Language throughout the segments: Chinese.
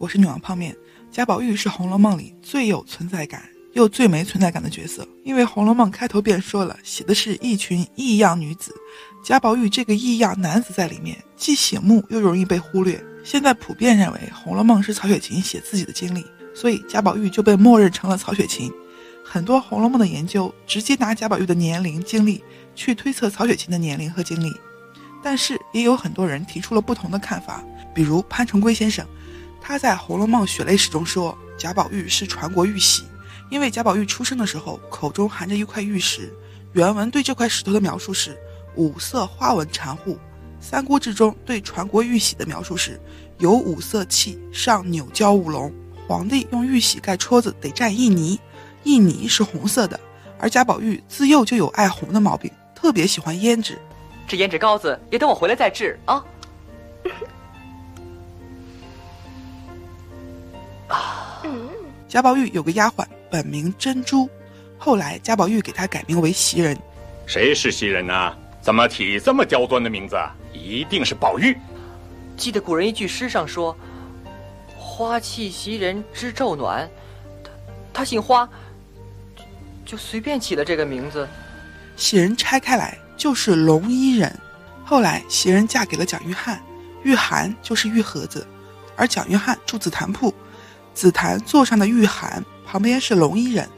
我是女王泡面。贾宝玉是《红楼梦》里最有存在感又最没存在感的角色，因为《红楼梦》开头便说了，写的是一群异样女子，贾宝玉这个异样男子在里面既醒目又容易被忽略。现在普遍认为《红楼梦》是曹雪芹写自己的经历，所以贾宝玉就被默认成了曹雪芹。很多《红楼梦》的研究直接拿贾宝玉的年龄、经历去推测曹雪芹的年龄和经历，但是也有很多人提出了不同的看法，比如潘重圭先生。他在《红楼梦血泪史》中说，贾宝玉是传国玉玺，因为贾宝玉出生的时候口中含着一块玉石。原文对这块石头的描述是五色花纹缠护。《三国志》中对传国玉玺的描述是有五色器，上纽交五龙。皇帝用玉玺盖戳子得蘸印泥，印泥是红色的。而贾宝玉自幼就有爱红的毛病，特别喜欢胭脂。这胭脂膏子也等我回来再治啊。贾宝玉有个丫鬟，本名珍珠，后来贾宝玉给她改名为袭人。谁是袭人呢？怎么起这么刁钻的名字？一定是宝玉。记得古人一句诗上说：“花气袭人知昼暖。”他他姓花，就随便起了这个名字。袭人拆开来就是龙衣人。后来袭人嫁给了蒋玉菡，玉菡就是玉盒子，而蒋玉菡住紫檀铺。紫檀座上的玉函旁边是龙衣人，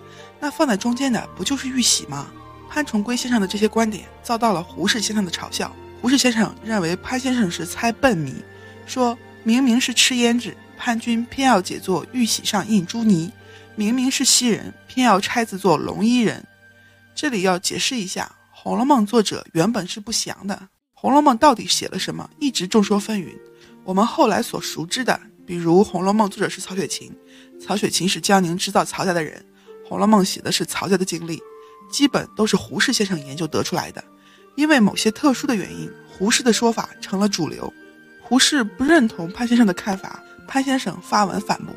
那放在中间的不就是玉玺吗？潘重圭先生的这些观点遭到了胡适先生的嘲笑。胡适先生认为潘先生是猜笨谜，说明明是吃胭脂，潘君偏要解作玉玺上印朱泥；明明是袭人，偏要拆字做龙衣人。这里要解释一下，《红楼梦》作者原本是不详的，《红楼梦》到底写了什么，一直众说纷纭。我们后来所熟知的。比如《红楼梦》作者是曹雪芹，曹雪芹是江宁织造曹家的人，《红楼梦》写的是曹家的经历，基本都是胡适先生研究得出来的。因为某些特殊的原因，胡适的说法成了主流。胡适不认同潘先生的看法，潘先生发文反驳，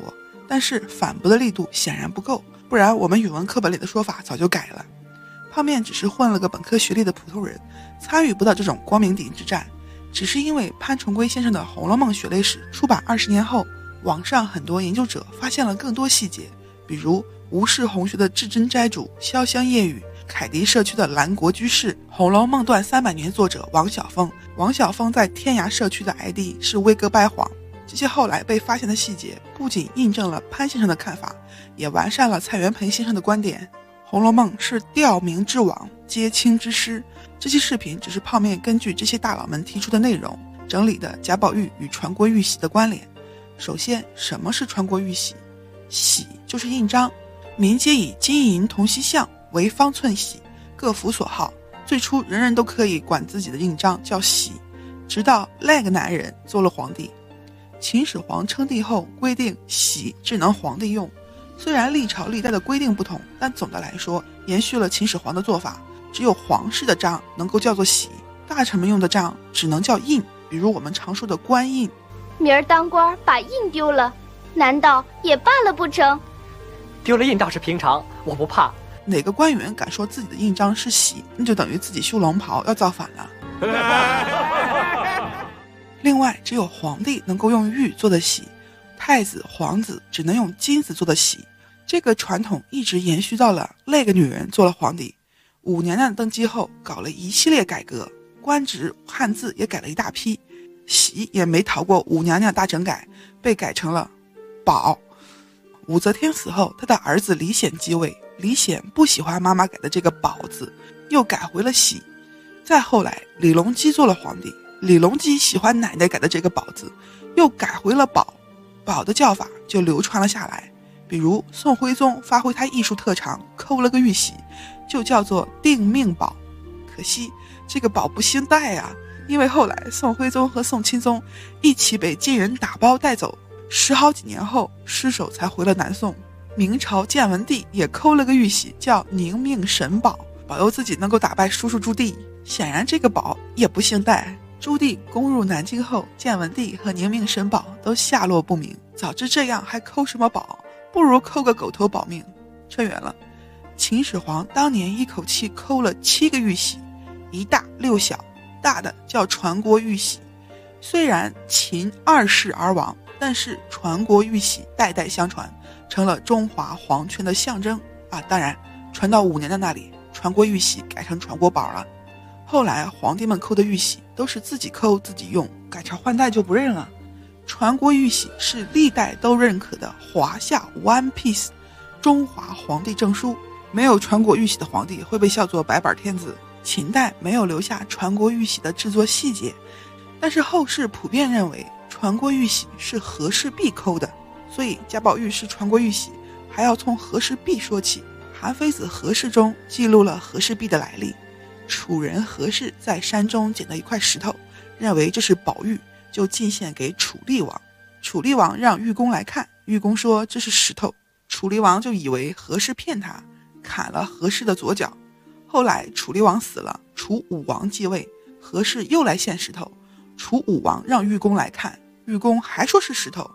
但是反驳的力度显然不够，不然我们语文课本里的说法早就改了。泡面只是混了个本科学历的普通人，参与不到这种光明顶之战。只是因为潘重圭先生的《红楼梦血泪史》出版二十年后，网上很多研究者发现了更多细节，比如吴氏红学的至真斋主潇湘夜雨、凯迪社区的兰国居士、《红楼梦断三百年》作者王小峰。王小峰在天涯社区的 ID 是威哥掰谎。这些后来被发现的细节，不仅印证了潘先生的看法，也完善了蔡元培先生的观点。《红楼梦》是吊民之网，揭清之师。这期视频只是泡面根据这些大佬们提出的内容整理的贾宝玉与传国玉玺的关联。首先，什么是传国玉玺？玺就是印章，民间以金银铜锡像为方寸玺，各符所号。最初人人都可以管自己的印章叫玺，直到那个男人做了皇帝，秦始皇称帝后规定玺只能皇帝用。虽然历朝历代的规定不同，但总的来说延续了秦始皇的做法。只有皇室的章能够叫做玺，大臣们用的章只能叫印，比如我们常说的官印。明儿当官把印丢了，难道也罢了不成？丢了印倒是平常，我不怕。哪个官员敢说自己的印章是玺，那就等于自己修龙袍要造反了。另外，只有皇帝能够用玉做的玺。太子、皇子只能用金子做的玺，这个传统一直延续到了那个女人做了皇帝。武娘娘登基后，搞了一系列改革，官职、汉字也改了一大批，玺也没逃过武娘娘大整改，被改成了宝。武则天死后，她的儿子李显继位，李显不喜欢妈妈改的这个宝字，又改回了玺。再后来，李隆基做了皇帝，李隆基喜欢奶奶改的这个宝字，又改回了宝。宝的叫法就流传了下来，比如宋徽宗发挥他艺术特长，抠了个玉玺，就叫做定命宝。可惜这个宝不兴戴啊，因为后来宋徽宗和宋钦宗一起被金人打包带走，十好几年后尸首才回了南宋。明朝建文帝也抠了个玉玺，叫宁命神宝，保佑自己能够打败叔叔朱棣。显然这个宝也不姓戴。朱棣攻入南京后，建文帝和宁命神宝都下落不明。早知这样，还抠什么宝？不如抠个狗头保命。扯远了。秦始皇当年一口气抠了七个玉玺，一大六小，大的叫传国玉玺。虽然秦二世而亡，但是传国玉玺代代相传，成了中华皇权的象征啊。当然，传到五年的那里，传国玉玺改成传国宝了。后来皇帝们扣的玉玺都是自己扣自己用，改朝换代就不认了。传国玉玺是历代都认可的华夏 One Piece 中华皇帝证书，没有传国玉玺的皇帝会被笑作白板天子。秦代没有留下传国玉玺的制作细节，但是后世普遍认为传国玉玺是和氏璧抠的，所以贾宝玉是传国玉玺，还要从和氏璧说起。《韩非子·和氏》中记录了和氏璧的来历。楚人和氏在山中捡到一块石头，认为这是宝玉，就进献给楚厉王。楚厉王让玉工来看，玉工说这是石头。楚厉王就以为和氏骗他，砍了和氏的左脚。后来楚厉王死了，楚武王继位，和氏又来献石头。楚武王让玉公来看，玉公还说是石头。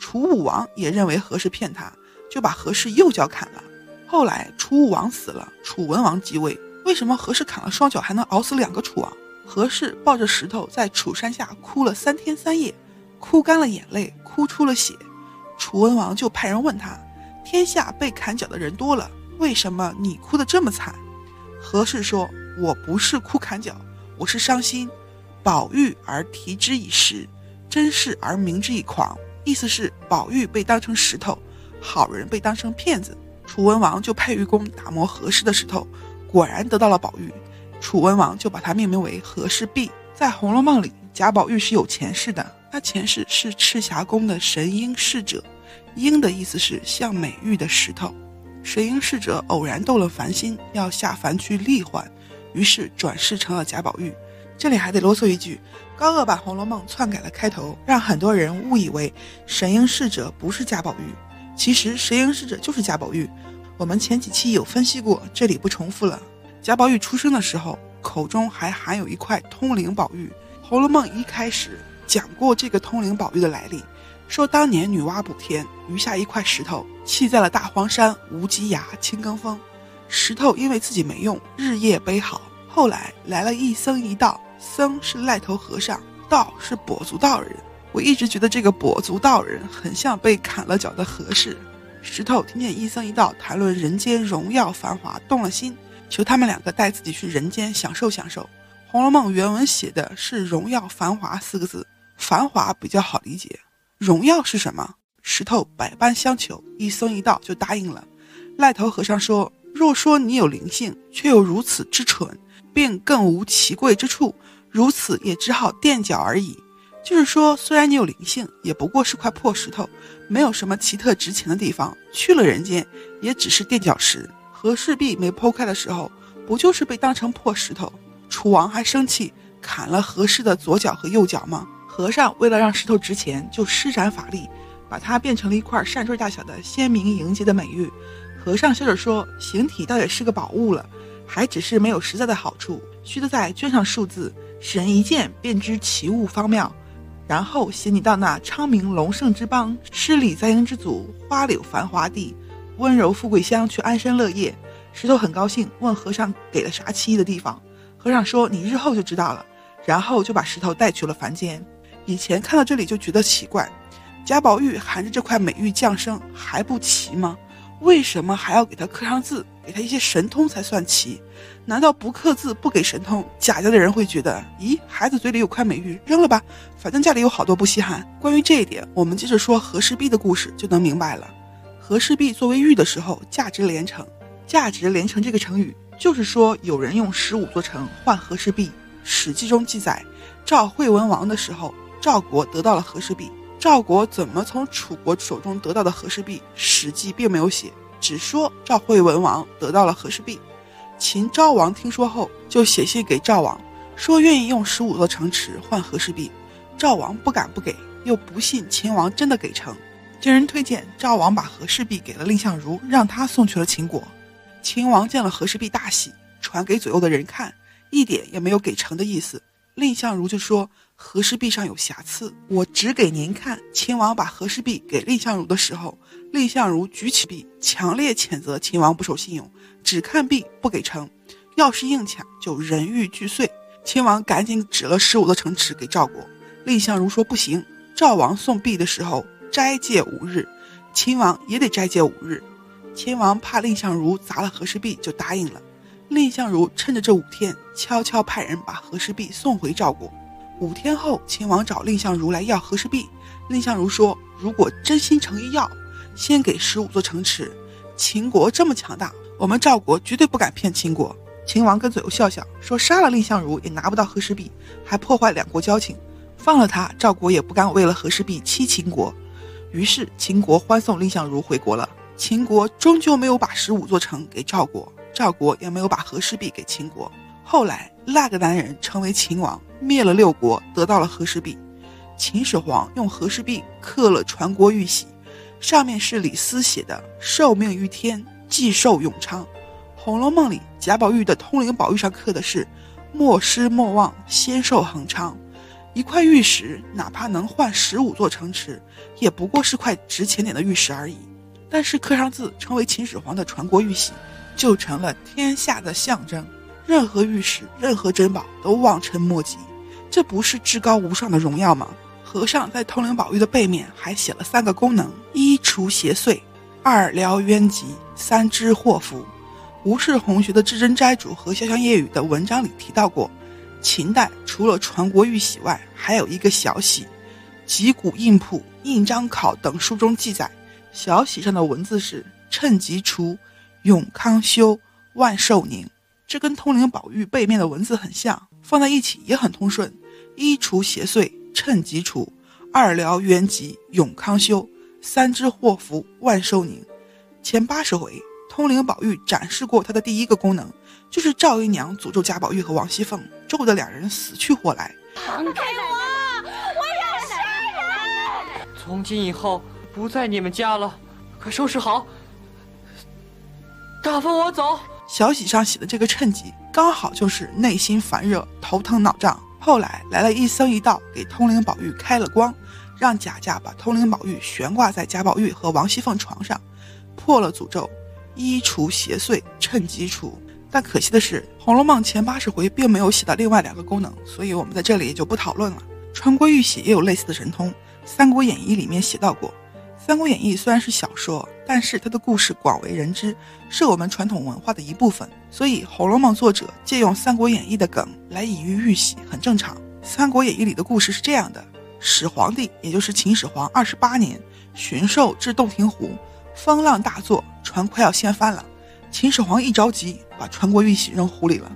楚武王也认为和氏骗他，就把和氏右脚砍了。后来楚武王死了，楚文王继位。为什么和氏砍了双脚还能熬死两个楚王？和氏抱着石头在楚山下哭了三天三夜，哭干了眼泪，哭出了血。楚文王就派人问他：天下被砍脚的人多了，为什么你哭得这么惨？和氏说：我不是哭砍脚，我是伤心。宝玉而提之以石，真事而明之以狂。意思是宝玉被当成石头，好人被当成骗子。楚文王就派玉工打磨和氏的石头。果然得到了宝玉，楚文王就把它命名为和氏璧。在《红楼梦》里，贾宝玉是有前世的，他前世是赤霞宫的神瑛侍者，瑛的意思是像美玉的石头。神瑛侍者偶然动了凡心，要下凡去历幻，于是转世成了贾宝玉。这里还得啰嗦一句，高鹗版《红楼梦》篡改了开头，让很多人误以为神瑛侍者不是贾宝玉，其实神瑛侍者就是贾宝玉。我们前几期有分析过，这里不重复了。贾宝玉出生的时候，口中还含有一块通灵宝玉。《红楼梦》一开始讲过这个通灵宝玉的来历，说当年女娲补天，余下一块石头弃在了大荒山无稽崖青埂峰，石头因为自己没用，日夜悲嚎。后来来了一僧一道，僧是癞头和尚，道是跛足道人。我一直觉得这个跛足道人很像被砍了脚的和氏。石头听见一僧一道谈论人间荣耀繁华，动了心，求他们两个带自己去人间享受享受。《红楼梦》原文写的是“荣耀繁华”四个字，繁华比较好理解。荣耀是什么？石头百般相求，一僧一道就答应了。赖头和尚说：“若说你有灵性，却又如此之蠢，便更无奇贵之处，如此也只好垫脚而已。”就是说，虽然你有灵性，也不过是块破石头。没有什么奇特值钱的地方，去了人间也只是垫脚石。和氏璧没剖开的时候，不就是被当成破石头？楚王还生气，砍了和氏的左脚和右脚吗？和尚为了让石头值钱，就施展法力，把它变成了一块扇坠大小的鲜明莹洁的美玉。和尚笑着说：“形体倒也是个宝物了，还只是没有实在的好处，须得再镌上数字，使人一见便知其物方妙。”然后携你到那昌明隆盛之邦，诗礼在英之祖，花柳繁华地，温柔富贵乡去安身乐业。石头很高兴，问和尚给了啥奇异的地方。和尚说：“你日后就知道了。”然后就把石头带去了凡间。以前看到这里就觉得奇怪，贾宝玉含着这块美玉降生还不奇吗？为什么还要给他刻上字，给他一些神通才算奇？难道不刻字不给神通，贾家的人会觉得，咦，孩子嘴里有块美玉，扔了吧，反正家里有好多不稀罕。关于这一点，我们接着说和氏璧的故事就能明白了。和氏璧作为玉的时候，价值连城。价值连城这个成语，就是说有人用十五座城换和氏璧。史记中记载，赵惠文王的时候，赵国得到了和氏璧。赵国怎么从楚国手中得到的和氏璧，史记并没有写，只说赵惠文王得到了和氏璧。秦昭王听说后，就写信给赵王，说愿意用十五座城池换和氏璧。赵王不敢不给，又不信秦王真的给成。经人推荐，赵王把和氏璧给了蔺相如，让他送去了秦国。秦王见了和氏璧大喜，传给左右的人看，一点也没有给成的意思。蔺相如就说和氏璧上有瑕疵，我指给您看。秦王把和氏璧给蔺相如的时候，蔺相如举起璧，强烈谴责秦王不守信用。只看璧不给城，要是硬抢就人玉俱碎。秦王赶紧指了十五座城池给赵国。蔺相如说不行。赵王送璧的时候，斋戒五日，秦王也得斋戒五日。秦王怕蔺相如砸了和氏璧，就答应了。蔺相如趁着这五天，悄悄派人把和氏璧送回赵国。五天后，秦王找蔺相如来要和氏璧，蔺相如说：“如果真心诚意要，先给十五座城池。秦国这么强大，我们赵国绝对不敢骗秦国。”秦王跟左右笑笑说：“杀了蔺相如也拿不到和氏璧，还破坏两国交情。放了他，赵国也不敢为了和氏璧欺秦国。”于是秦国欢送蔺相如回国了。秦国终究没有把十五座城给赵国，赵国也没有把和氏璧给秦国。后来那个男人成为秦王，灭了六国，得到了和氏璧。秦始皇用和氏璧刻了传国玉玺，上面是李斯写的“受命于天，既寿永昌”。《红楼梦》里贾宝玉的通灵宝玉上刻的是“莫失莫忘，仙寿恒昌”。一块玉石，哪怕能换十五座城池，也不过是块值钱点的玉石而已。但是刻上字，成为秦始皇的传国玉玺，就成了天下的象征。任何玉石、任何珍宝都望尘莫及，这不是至高无上的荣耀吗？和尚在通灵宝玉的背面还写了三个功能：一除邪祟，二疗冤疾，三知祸福。吴氏红学的至真斋主和潇湘夜雨的文章里提到过，秦代除了传国玉玺外，还有一个小玺，集古印谱、印章考等书中记载。小玺上的文字是“趁吉除，永康修，万寿宁”，这跟通灵宝玉背面的文字很像，放在一起也很通顺。一除邪祟，趁吉除；二疗元疾，永康修；三知祸福，万寿宁。前八十回，通灵宝玉展示过他的第一个功能，就是赵姨娘诅咒贾宝玉和王熙凤，咒得两人死去活来。放开我！我要杀人！从今以后。不在你们家了，快收拾好，大风我走。小喜上写的这个趁机，刚好就是内心烦热、头疼脑胀。后来来了一僧一道，给通灵宝玉开了光，让贾家把通灵宝玉悬挂在贾宝玉和王熙凤床上，破了诅咒，一除邪祟，趁机除。但可惜的是，《红楼梦》前八十回并没有写到另外两个功能，所以我们在这里也就不讨论了。传国玉玺也有类似的神通，《三国演义》里面写到过。《三国演义》虽然是小说，但是他的故事广为人知，是我们传统文化的一部分。所以，《红楼梦》作者借用《三国演义》的梗来隐喻玉玺，很正常。《三国演义》里的故事是这样的：始皇帝，也就是秦始皇，二十八年巡狩至洞庭湖，风浪大作，船快要掀翻了。秦始皇一着急，把传国玉玺扔湖里了，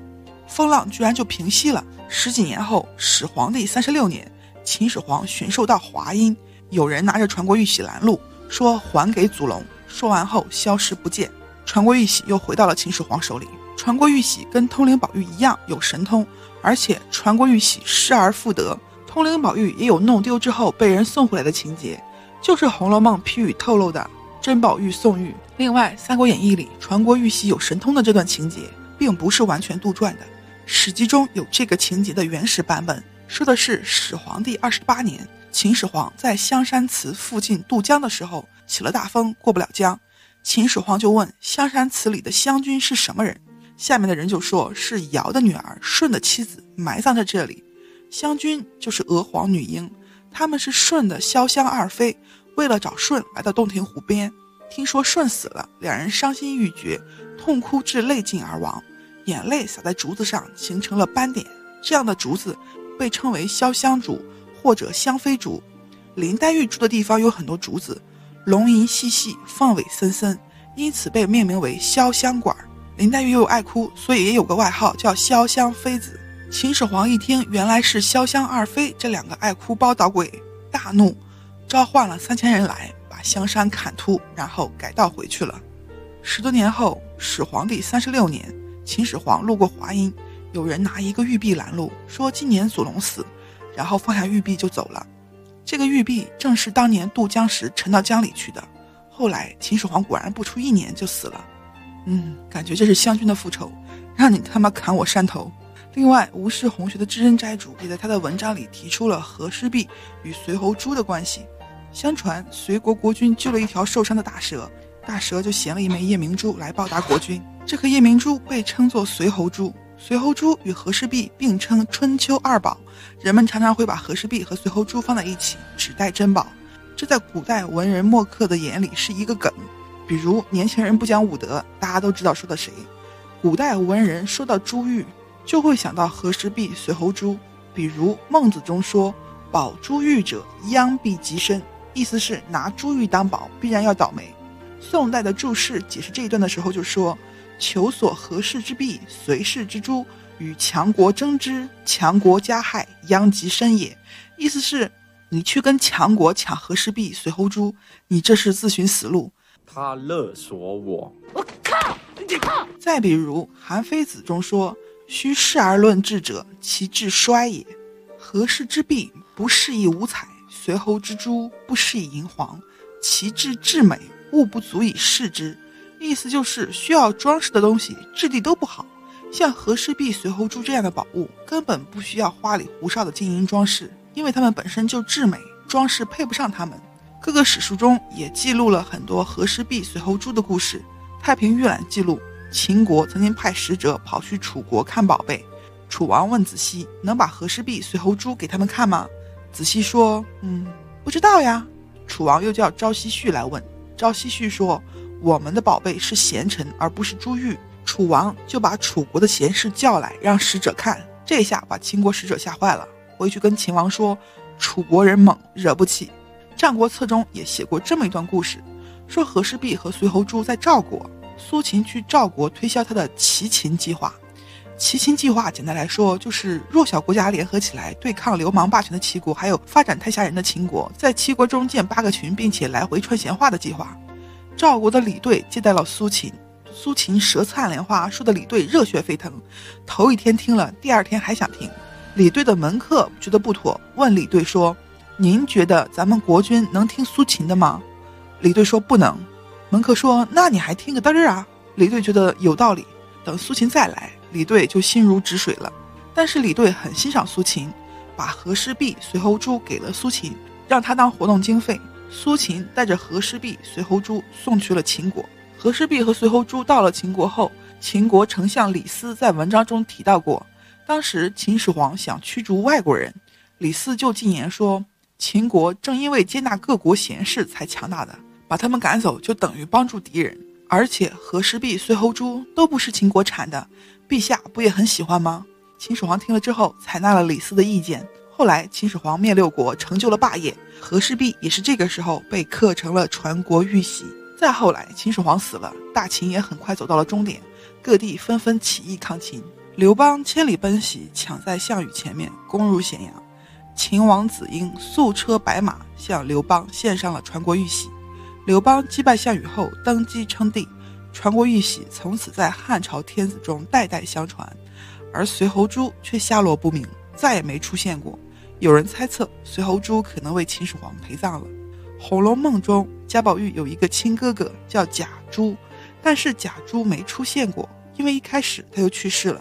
风浪居然就平息了。十几年后，始皇帝三十六年，秦始皇巡狩到华阴。有人拿着传国玉玺拦路，说还给祖龙。说完后消失不见，传国玉玺又回到了秦始皇手里。传国玉玺跟通灵宝玉一样有神通，而且传国玉玺失而复得，通灵宝玉也有弄丢之后被人送回来的情节，就是《红楼梦》批语透露的珍宝玉送玉。另外，《三国演义》里传国玉玺有神通的这段情节，并不是完全杜撰的，《史记》中有这个情节的原始版本，说的是始皇帝二十八年。秦始皇在香山祠附近渡江的时候起了大风，过不了江。秦始皇就问香山祠里的湘君是什么人，下面的人就说是尧的女儿舜的妻子，埋葬在这里。湘君就是娥皇女英，他们是舜的潇湘二妃，为了找舜来到洞庭湖边，听说舜死了，两人伤心欲绝，痛哭至泪尽而亡，眼泪洒在竹子上形成了斑点，这样的竹子被称为潇湘竹。或者香妃竹，林黛玉住的地方有很多竹子，龙吟细细，凤尾森森，因此被命名为潇湘馆。林黛玉又爱哭，所以也有个外号叫潇湘妃子。秦始皇一听原来是潇湘二妃这两个爱哭包捣鬼，大怒，召唤了三千人来，把香山砍秃，然后改道回去了。十多年后，始皇帝三十六年，秦始皇路过华阴，有人拿一个玉璧拦路，说今年祖龙死。然后放下玉璧就走了，这个玉璧正是当年渡江时沉到江里去的。后来秦始皇果然不出一年就死了，嗯，感觉这是湘军的复仇，让你他妈砍我山头。另外，吴氏红学的知恩斋主也在他的文章里提出了和氏璧与随侯珠的关系。相传隋国国君救了一条受伤的大蛇，大蛇就衔了一枚夜明珠来报答国君，这颗夜明珠被称作随侯珠。随侯珠与和氏璧并称春秋二宝，人们常常会把和氏璧和随侯珠放在一起，指代珍宝。这在古代文人墨客的眼里是一个梗。比如年轻人不讲武德，大家都知道说的谁。古代文人说到珠玉，就会想到和氏璧、随侯珠。比如孟子中说：“宝珠玉者，殃必极深。”意思是拿珠玉当宝，必然要倒霉。宋代的注释解释这一段的时候就说：“求索和氏之璧、随氏之珠，与强国争之，强国加害，殃及身也。”意思是，你去跟强国抢和氏璧、随侯珠，你这是自寻死路。他勒索我，我靠！你靠！再比如《韩非子》中说：“须事而论智者，其志衰也。和氏之璧不适以五彩，随侯之珠不适以银黄，其质至美，物不足以饰之。”意思就是需要装饰的东西质地都不好，像和氏璧、随侯珠这样的宝物根本不需要花里胡哨的金银装饰，因为它们本身就至美，装饰配不上它们。各个史书中也记录了很多和氏璧、随侯珠的故事。《太平御览》记录，秦国曾经派使者跑去楚国看宝贝。楚王问子西：“能把和氏璧、随侯珠给他们看吗？”子西说：“嗯，不知道呀。”楚王又叫昭奚绪来问。昭奚绪说：“我们的宝贝是贤臣，而不是珠玉。”楚王就把楚国的贤士叫来，让使者看。这下把秦国使者吓坏了，回去跟秦王说：“楚国人猛，惹不起。”《战国策》中也写过这么一段故事，说和氏璧和随侯珠在赵国，苏秦去赵国推销他的齐秦计划。齐秦计划简单来说，就是弱小国家联合起来对抗流氓霸权的齐国，还有发展太吓人的秦国，在齐国中建八个群，并且来回传闲话的计划。赵国的李队接待了苏秦，苏秦舌灿莲花，说的李队热血沸腾。头一天听了，第二天还想听。李队的门客觉得不妥，问李队说。您觉得咱们国君能听苏秦的吗？李队说不能。门客说：“那你还听个嘚儿啊？”李队觉得有道理。等苏秦再来，李队就心如止水了。但是李队很欣赏苏秦，把和氏璧、随侯珠给了苏秦，让他当活动经费。苏秦带着和氏璧、随侯珠送去了秦国。和氏璧和随侯珠到了秦国后，秦国丞相李斯在文章中提到过，当时秦始皇想驱逐外国人，李斯就进言说。秦国正因为接纳各国贤士才强大的，把他们赶走就等于帮助敌人。而且和氏璧、随侯珠都不是秦国产的，陛下不也很喜欢吗？秦始皇听了之后，采纳了李斯的意见。后来秦始皇灭六国，成就了霸业，和氏璧也是这个时候被刻成了传国玉玺。再后来，秦始皇死了，大秦也很快走到了终点，各地纷纷起义抗秦。刘邦千里奔袭，抢在项羽前面，攻入咸阳。秦王子婴素车白马向刘邦献上了传国玉玺，刘邦击败项羽后登基称帝，传国玉玺从此在汉朝天子中代代相传，而随侯珠却下落不明，再也没出现过。有人猜测随侯珠可能为秦始皇陪葬了。《红楼梦》中贾宝玉有一个亲哥哥叫贾珠，但是贾珠没出现过，因为一开始他就去世了，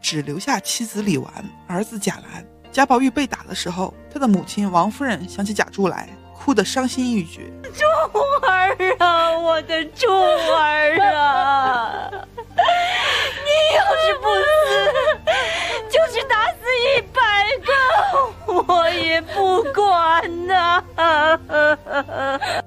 只留下妻子李纨、儿子贾兰。贾宝玉被打的时候，他的母亲王夫人想起贾珠来，哭得伤心欲绝。珠儿啊，我的珠儿啊！你要是不死，就是打死一百个，我也不管呐。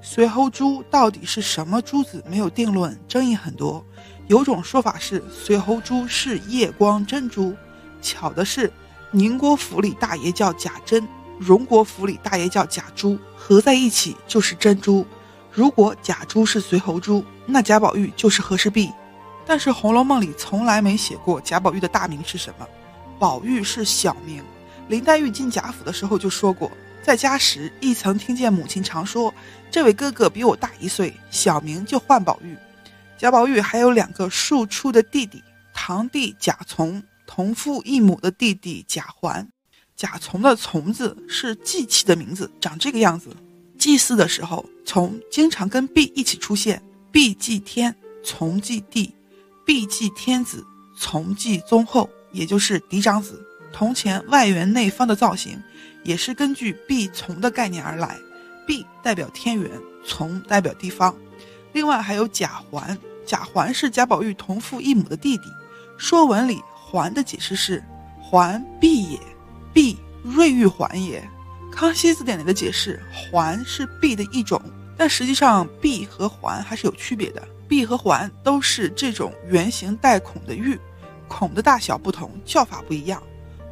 随侯珠到底是什么珠子，没有定论，争议很多。有种说法是随侯珠是夜光珍珠，巧的是。宁国府里大爷叫贾珍，荣国府里大爷叫贾珠，合在一起就是珍珠。如果贾珠是随侯珠，那贾宝玉就是和氏璧。但是《红楼梦》里从来没写过贾宝玉的大名是什么，宝玉是小名。林黛玉进贾府的时候就说过，在家时亦曾听见母亲常说，这位哥哥比我大一岁，小名就唤宝玉。贾宝玉还有两个庶出的弟弟，堂弟贾从。同父异母的弟弟贾环，贾从的从字是祭器的名字，长这个样子。祭祀的时候，从经常跟璧一起出现，璧祭天，从祭地，毕祭天子，从祭宗后，也就是嫡长子。铜钱外圆内方的造型，也是根据毕从的概念而来。毕代表天元，从代表地方。另外还有贾环，贾环是贾宝玉同父异母的弟弟，《说文》里。环的解释是，环璧也，璧瑞玉环也。康熙字典里的解释，环是璧的一种，但实际上璧和环还是有区别的。璧和环都是这种圆形带孔的玉，孔的大小不同，叫法不一样。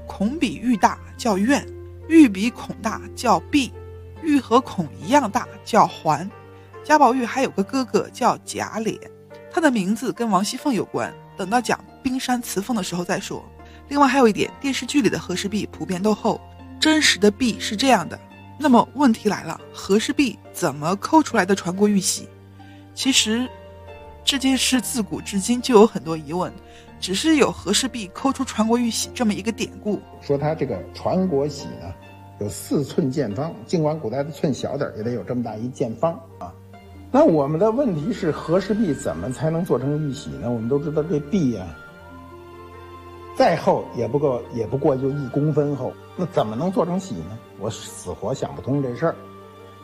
孔比玉大叫院，玉比孔大叫璧，玉和孔一样大叫环。贾宝玉还有个哥哥叫贾琏，他的名字跟王熙凤有关，等到讲冰山词凤的时候再说。另外还有一点，电视剧里的和氏璧普遍都厚，真实的璧是这样的。那么问题来了，和氏璧怎么抠出来的传国玉玺？其实。这件事自古至今就有很多疑问，只是有和氏璧抠出传国玉玺这么一个典故，说它这个传国玺呢有四寸见方，尽管古代的寸小点也得有这么大一见方啊。那我们的问题是和氏璧怎么才能做成玉玺呢？我们都知道这璧呀，再厚也不够，也不过就一公分厚，那怎么能做成玺呢？我死活想不通这事儿。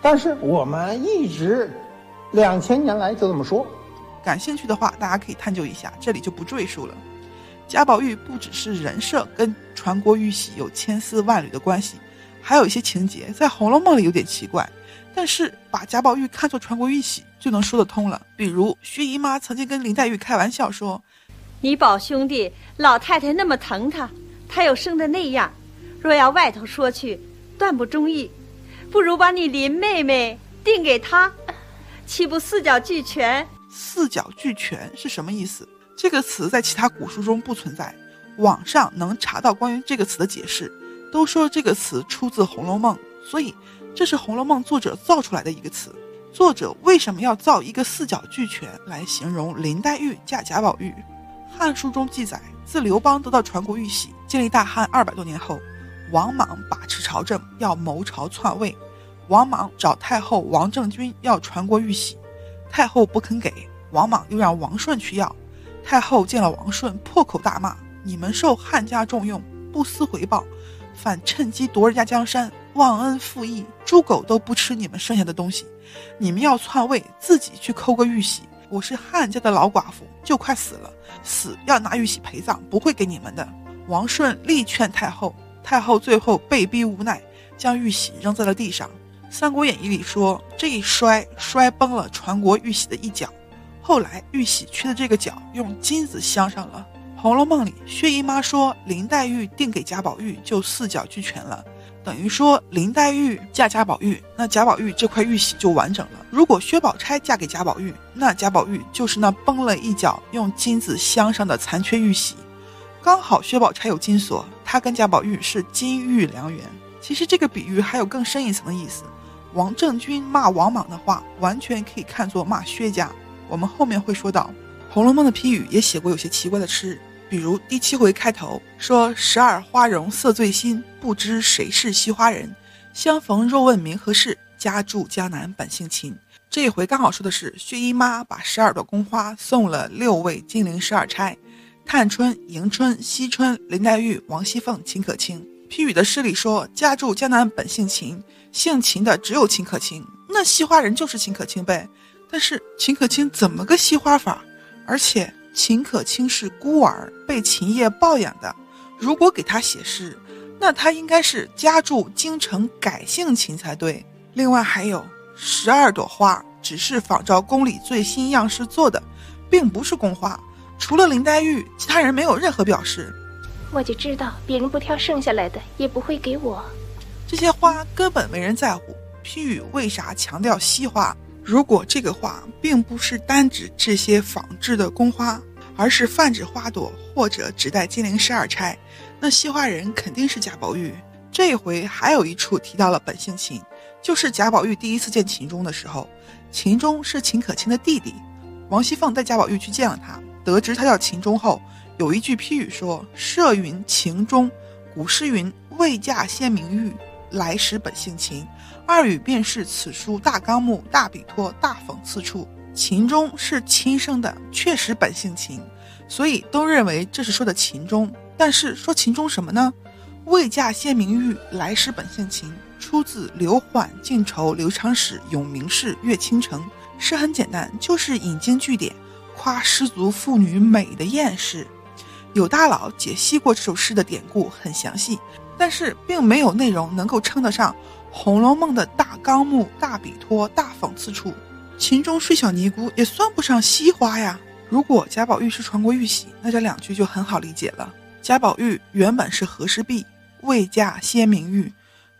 但是我们一直两千年来就这么说。感兴趣的话，大家可以探究一下，这里就不赘述了。贾宝玉不只是人设跟传国玉玺有千丝万缕的关系，还有一些情节在《红楼梦》里有点奇怪，但是把贾宝玉看作传国玉玺就能说得通了。比如薛姨妈曾经跟林黛玉开玩笑说：“你宝兄弟老太太那么疼他，他又生的那样，若要外头说去，断不中意，不如把你林妹妹定给他，岂不四角俱全？”四角俱全是什么意思？这个词在其他古书中不存在，网上能查到关于这个词的解释，都说这个词出自《红楼梦》，所以这是《红楼梦》作者造出来的一个词。作者为什么要造一个四角俱全来形容林黛玉嫁贾宝玉？《汉书》中记载，自刘邦得到传国玉玺，建立大汉二百多年后，王莽把持朝政，要谋朝篡位，王莽找太后王政君要传国玉玺。太后不肯给，王莽又让王顺去要。太后见了王顺，破口大骂：“你们受汉家重用，不思回报，反趁机夺人家江山，忘恩负义，猪狗都不吃你们剩下的东西。你们要篡位，自己去抠个玉玺。我是汉家的老寡妇，就快死了，死要拿玉玺陪葬，不会给你们的。”王顺力劝太后，太后最后被逼无奈，将玉玺扔在了地上。《三国演义》里说，这一摔摔崩了传国玉玺的一角，后来玉玺缺的这个角用金子镶上了。《红楼梦》里，薛姨妈说林黛玉定给贾宝玉就四角俱全了，等于说林黛玉嫁贾宝玉，那贾宝玉这块玉玺就完整了。如果薛宝钗嫁给贾宝玉，那贾宝玉就是那崩了一角用金子镶上的残缺玉玺。刚好薛宝钗有金锁，她跟贾宝玉是金玉良缘。其实这个比喻还有更深一层的意思。王政君骂王莽的话，完全可以看作骂薛家。我们后面会说到，《红楼梦》的批语也写过有些奇怪的诗，比如第七回开头说：“十二花容色最新，不知谁是惜花人。相逢若问名何事，家住江南本性情。”这一回刚好说的是薛姨妈把十二朵宫花送了六位金陵十二钗：探春、迎春、惜春、林黛玉、王熙凤、秦可卿。批语的诗里说：“家住江南本性情。”姓秦的只有秦可卿，那惜花人就是秦可卿呗。但是秦可卿怎么个惜花法？而且秦可卿是孤儿，被秦业抱养的。如果给他写诗，那他应该是家住京城改姓秦才对。另外还有十二朵花，只是仿照宫里最新样式做的，并不是宫花。除了林黛玉，其他人没有任何表示。我就知道别人不挑剩下来的，也不会给我。这些花根本没人在乎，批语为啥强调惜花？如果这个花并不是单指这些仿制的宫花，而是泛指花朵，或者指代金陵十二钗，那惜花人肯定是贾宝玉。这回还有一处提到了本性情，就是贾宝玉第一次见秦钟的时候，秦钟是秦可卿的弟弟，王熙凤带贾宝玉去见了他，得知他叫秦钟后，有一句批语说：“设云秦钟，古诗云未嫁先名玉。”来时本性情，二语便是此书大纲目、大笔托、大讽刺处。秦钟是亲生的，确实本性情，所以都认为这是说的秦钟。但是说秦钟什么呢？未嫁先名誉，来时本性情，出自刘缓《晋愁刘长史咏名士乐倾城。诗很简单，就是引经据典，夸失足妇女美的艳事。有大佬解析过这首诗的典故，很详细。但是并没有内容能够称得上《红楼梦》的大纲目、大笔托、大讽刺处。秦钟睡小尼姑也算不上西花呀。如果贾宝玉是传国玉玺，那这两句就很好理解了。贾宝玉原本是和氏璧，未嫁先明玉。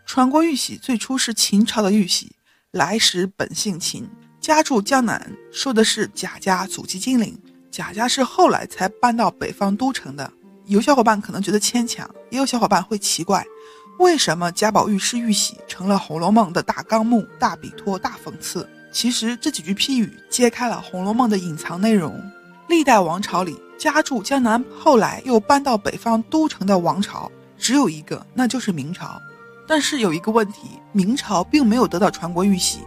传国玉玺最初是秦朝的玉玺，来时本姓秦，家住江南，说的是贾家祖籍金陵。贾家是后来才搬到北方都城的。有小伙伴可能觉得牵强，也有小伙伴会奇怪，为什么贾宝玉是玉玺成了《红楼梦》的大纲目、大笔托、大讽刺？其实这几句批语揭开了《红楼梦》的隐藏内容。历代王朝里，家住江南，后来又搬到北方都城的王朝只有一个，那就是明朝。但是有一个问题，明朝并没有得到传国玉玺。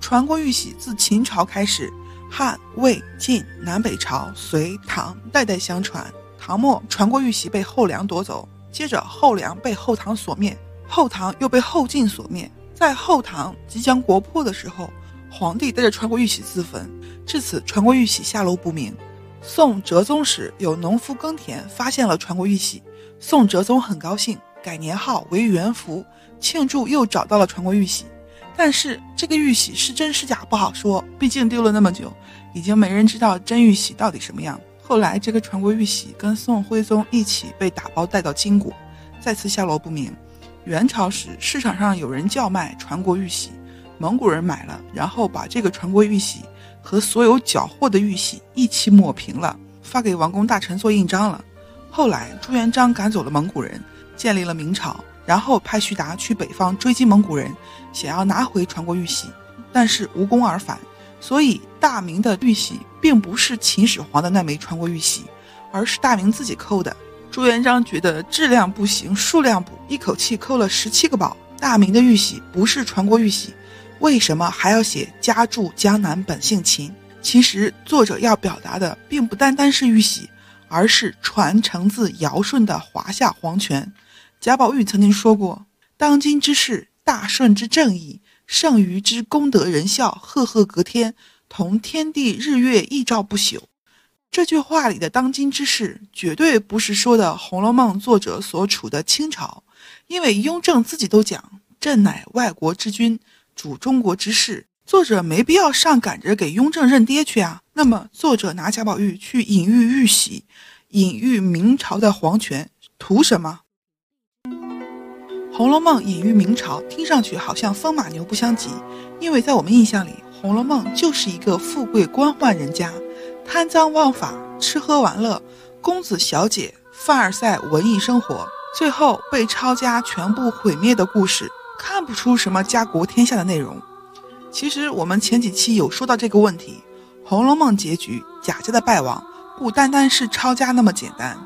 传国玉玺自秦朝开始，汉、魏、晋、南北朝、隋、唐代代相传。唐末传国玉玺被后梁夺走，接着后梁被后唐所灭，后唐又被后晋所灭。在后唐即将国破的时候，皇帝带着传国玉玺自焚，至此传国玉玺下落不明。宋哲宗时，有农夫耕田发现了传国玉玺，宋哲宗很高兴。改年号为元符，庆祝又找到了传国玉玺。但是这个玉玺是真是假不好说，毕竟丢了那么久，已经没人知道真玉玺到底什么样。后来这个传国玉玺跟宋徽宗一起被打包带到金国，再次下落不明。元朝时市场上有人叫卖传国玉玺，蒙古人买了，然后把这个传国玉玺和所有缴获的玉玺一起抹平了，发给王公大臣做印章了。后来朱元璋赶走了蒙古人。建立了明朝，然后派徐达去北方追击蒙古人，想要拿回传国玉玺，但是无功而返。所以大明的玉玺并不是秦始皇的那枚传国玉玺，而是大明自己扣的。朱元璋觉得质量不行，数量补，一口气扣了十七个宝。大明的玉玺不是传国玉玺，为什么还要写家住江南，本姓秦？其实作者要表达的并不单单是玉玺，而是传承自尧舜的华夏皇权。贾宝玉曾经说过：“当今之事，大顺之正义，剩余之功德仁孝，赫赫隔天，同天地日月一照不朽。”这句话里的“当今之事”绝对不是说的《红楼梦》作者所处的清朝，因为雍正自己都讲：“朕乃外国之君，主中国之事。”作者没必要上赶着给雍正认爹去啊。那么，作者拿贾宝玉去隐喻玉玺，隐喻明朝的皇权，图什么？《红楼梦》隐喻明朝，听上去好像风马牛不相及，因为在我们印象里，《红楼梦》就是一个富贵官宦人家，贪赃枉法，吃喝玩乐，公子小姐，凡尔赛文艺生活，最后被抄家全部毁灭的故事，看不出什么家国天下的内容。其实我们前几期有说到这个问题，《红楼梦》结局贾家的败亡，不单单是抄家那么简单。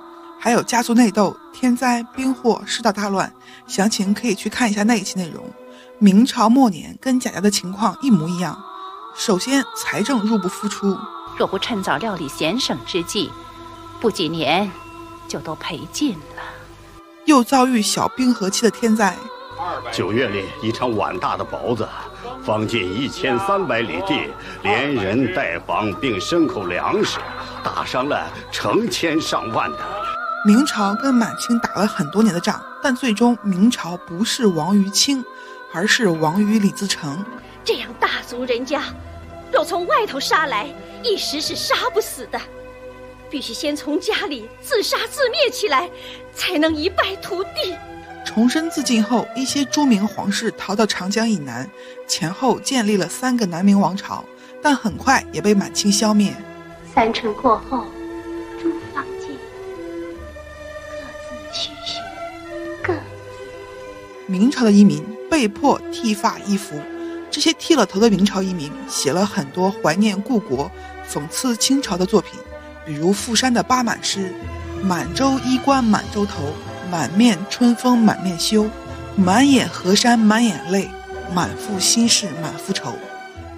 还有家族内斗、天灾、兵祸、世道大乱，详情可以去看一下那一期内容。明朝末年跟贾家的情况一模一样。首先，财政入不敷出，若不趁早料理闲省之计，不几年就都赔尽了。又遭遇小冰河期的天灾。九月里，一场碗大的雹子，方近一千三百里地，连人带房并牲口粮食，打伤了成千上万的。明朝跟满清打了很多年的仗，但最终明朝不是亡于清，而是亡于李自成。这样大族人家，若从外头杀来，一时是杀不死的，必须先从家里自杀自灭起来，才能一败涂地。重生自尽后，一些著名皇室逃到长江以南，前后建立了三个南明王朝，但很快也被满清消灭。三城过后。明朝的移民被迫剃发易服，这些剃了头的明朝移民写了很多怀念故国、讽刺清朝的作品，比如傅山的八满诗：“满洲衣冠满洲头，满面春风满面羞，满眼河山满眼泪，满腹心事满腹愁。”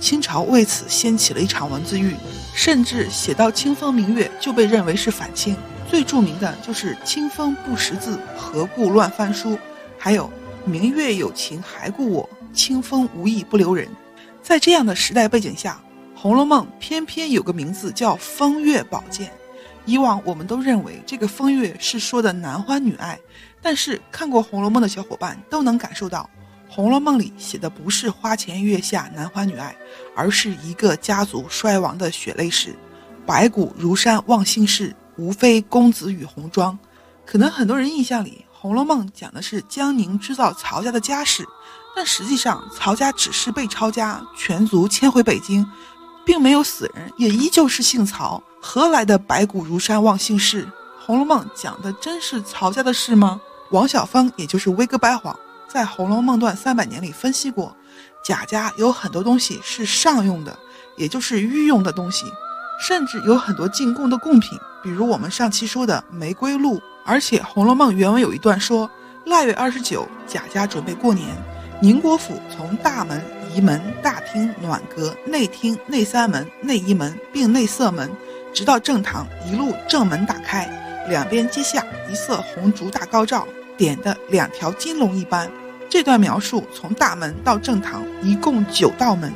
清朝为此掀起了一场文字狱，甚至写到清风明月就被认为是反清。最著名的就是“清风不识字，何故乱翻书”，还有。明月有情还故我，清风无意不留人。在这样的时代背景下，《红楼梦》偏偏有个名字叫“风月宝鉴”。以往我们都认为这个“风月”是说的男欢女爱，但是看过《红楼梦》的小伙伴都能感受到，红楼梦》里写的不是花前月下男欢女爱，而是一个家族衰亡的血泪史。白骨如山忘姓氏，无非公子与红妆。可能很多人印象里，《红楼梦》讲的是江宁织造曹家的家事，但实际上曹家只是被抄家，全族迁回北京，并没有死人，也依旧是姓曹，何来的白骨如山忘姓氏？《红楼梦》讲的真是曹家的事吗？王晓峰，也就是威哥白谎，在《红楼梦段三百年》里分析过，贾家有很多东西是上用的，也就是御用的东西，甚至有很多进贡的贡品，比如我们上期说的玫瑰露。而且《红楼梦》原文有一段说，腊月二十九，贾家准备过年，宁国府从大门、仪门、大厅、暖阁、内厅、内三门、内一门并内侧门，直到正堂，一路正门打开，两边阶下一色红烛大高照，点的两条金龙一般。这段描述从大门到正堂一共九道门，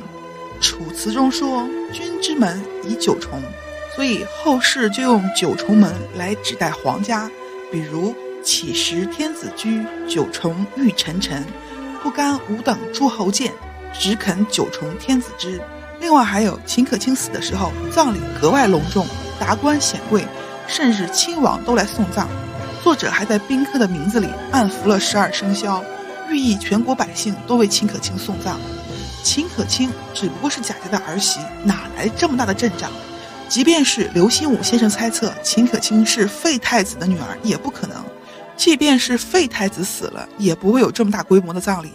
《楚辞》中说“君之门以九重”，所以后世就用九重门来指代皇家。比如乞食天子居，九重玉沉沉，不甘吾等诸侯见，只肯九重天子之。另外还有秦可卿死的时候，葬礼格外隆重，达官显贵，甚至亲王都来送葬。作者还在宾客的名字里暗伏了十二生肖，寓意全国百姓都为秦可卿送葬。秦可卿只不过是贾家的儿媳，哪来这么大的阵仗？即便是刘心武先生猜测秦可卿是废太子的女儿，也不可能。即便是废太子死了，也不会有这么大规模的葬礼。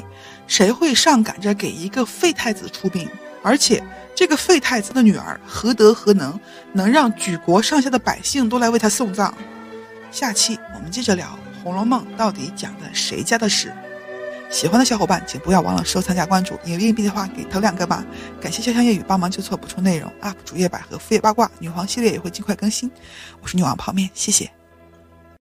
谁会上赶着给一个废太子出殡？而且这个废太子的女儿何德何能，能让举国上下的百姓都来为他送葬？下期我们接着聊《红楼梦》到底讲的谁家的事。喜欢的小伙伴，请不要忘了收藏加关注。有硬币的话，给投两个吧。感谢潇湘夜雨帮忙纠错补充内容。UP 主页百合副业八卦，女皇系列也会尽快更新。我是女王泡面，谢谢。